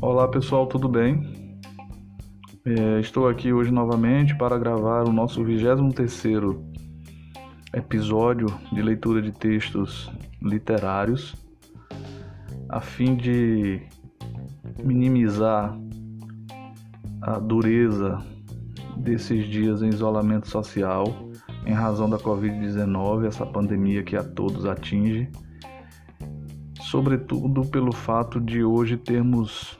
Olá pessoal, tudo bem? É, estou aqui hoje novamente para gravar o nosso 23º episódio de leitura de textos literários a fim de minimizar a dureza desses dias em isolamento social em razão da Covid-19, essa pandemia que a todos atinge, sobretudo pelo fato de hoje termos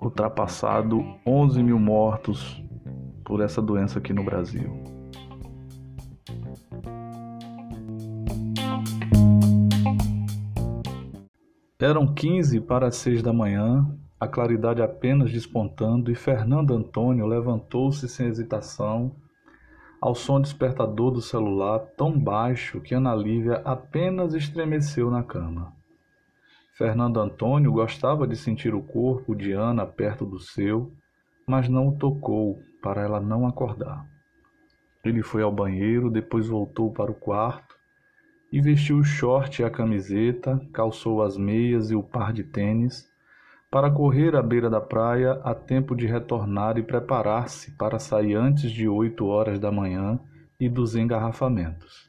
ultrapassado 11 mil mortos por essa doença aqui no Brasil. Eram 15 para as 6 da manhã, a claridade apenas despontando, e Fernando Antônio levantou-se sem hesitação, ao som despertador do celular tão baixo que Ana Lívia apenas estremeceu na cama. Fernando Antônio gostava de sentir o corpo de Ana perto do seu, mas não o tocou para ela não acordar. Ele foi ao banheiro, depois voltou para o quarto e vestiu o short e a camiseta, calçou as meias e o par de tênis para correr à beira da praia a tempo de retornar e preparar-se para sair antes de oito horas da manhã e dos engarrafamentos.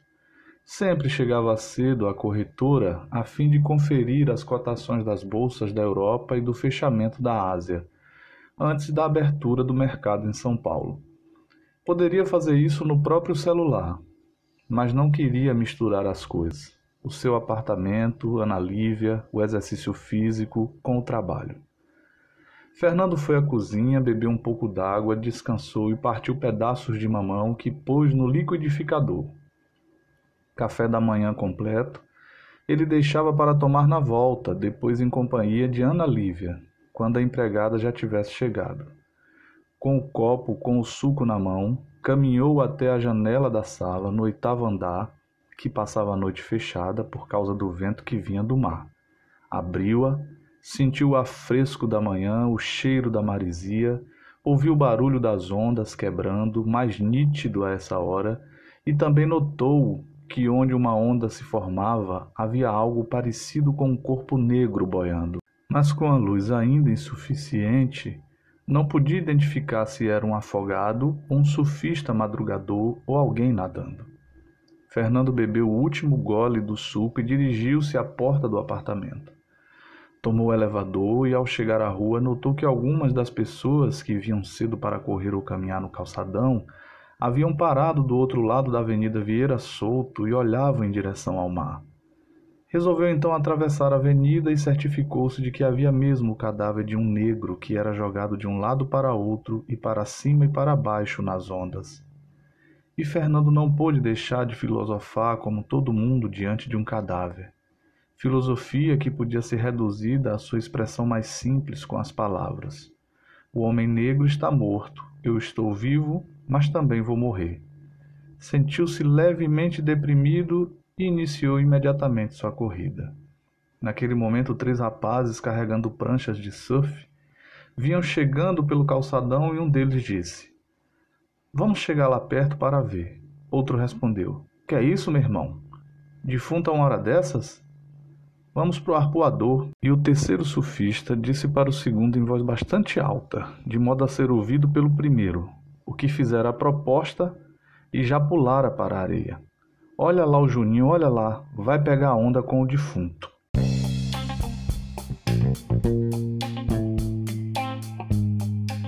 Sempre chegava cedo à corretora a fim de conferir as cotações das bolsas da Europa e do fechamento da Ásia, antes da abertura do mercado em São Paulo. Poderia fazer isso no próprio celular, mas não queria misturar as coisas. O seu apartamento, Ana Lívia, o exercício físico com o trabalho. Fernando foi à cozinha, bebeu um pouco d'água, descansou e partiu pedaços de mamão que pôs no liquidificador café da manhã completo, ele deixava para tomar na volta, depois em companhia de Ana Lívia, quando a empregada já tivesse chegado. Com o copo com o suco na mão, caminhou até a janela da sala, no oitavo andar, que passava a noite fechada por causa do vento que vinha do mar. Abriu-a, sentiu o afresco da manhã, o cheiro da marisia, ouviu o barulho das ondas quebrando, mais nítido a essa hora, e também notou que onde uma onda se formava havia algo parecido com um corpo negro boiando, mas com a luz ainda insuficiente, não podia identificar se era um afogado, um surfista madrugador ou alguém nadando. Fernando bebeu o último gole do suco e dirigiu-se à porta do apartamento. Tomou o elevador e, ao chegar à rua, notou que algumas das pessoas que vinham cedo para correr ou caminhar no calçadão haviam parado do outro lado da Avenida Vieira Solto e olhavam em direção ao mar. Resolveu então atravessar a avenida e certificou-se de que havia mesmo o cadáver de um negro que era jogado de um lado para outro e para cima e para baixo nas ondas. E Fernando não pôde deixar de filosofar como todo mundo diante de um cadáver. Filosofia que podia ser reduzida à sua expressão mais simples com as palavras: O homem negro está morto, eu estou vivo mas também vou morrer. Sentiu-se levemente deprimido e iniciou imediatamente sua corrida. Naquele momento, três rapazes carregando pranchas de surf vinham chegando pelo calçadão e um deles disse: Vamos chegar lá perto para ver. Outro respondeu: Que é isso, meu irmão? Defunto a uma hora dessas? Vamos pro arpoador. E o terceiro surfista disse para o segundo em voz bastante alta, de modo a ser ouvido pelo primeiro: o que fizera a proposta e já pulara para a areia. Olha lá o Juninho, olha lá, vai pegar a onda com o defunto.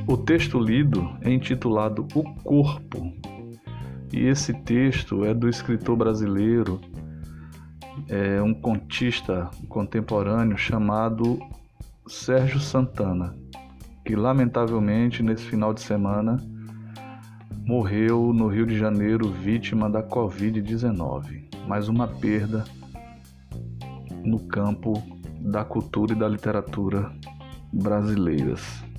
O texto lido é intitulado O Corpo, e esse texto é do escritor brasileiro, é um contista contemporâneo chamado Sérgio Santana, que lamentavelmente nesse final de semana morreu no Rio de Janeiro vítima da Covid-19. Mais uma perda no campo da cultura e da literatura brasileiras.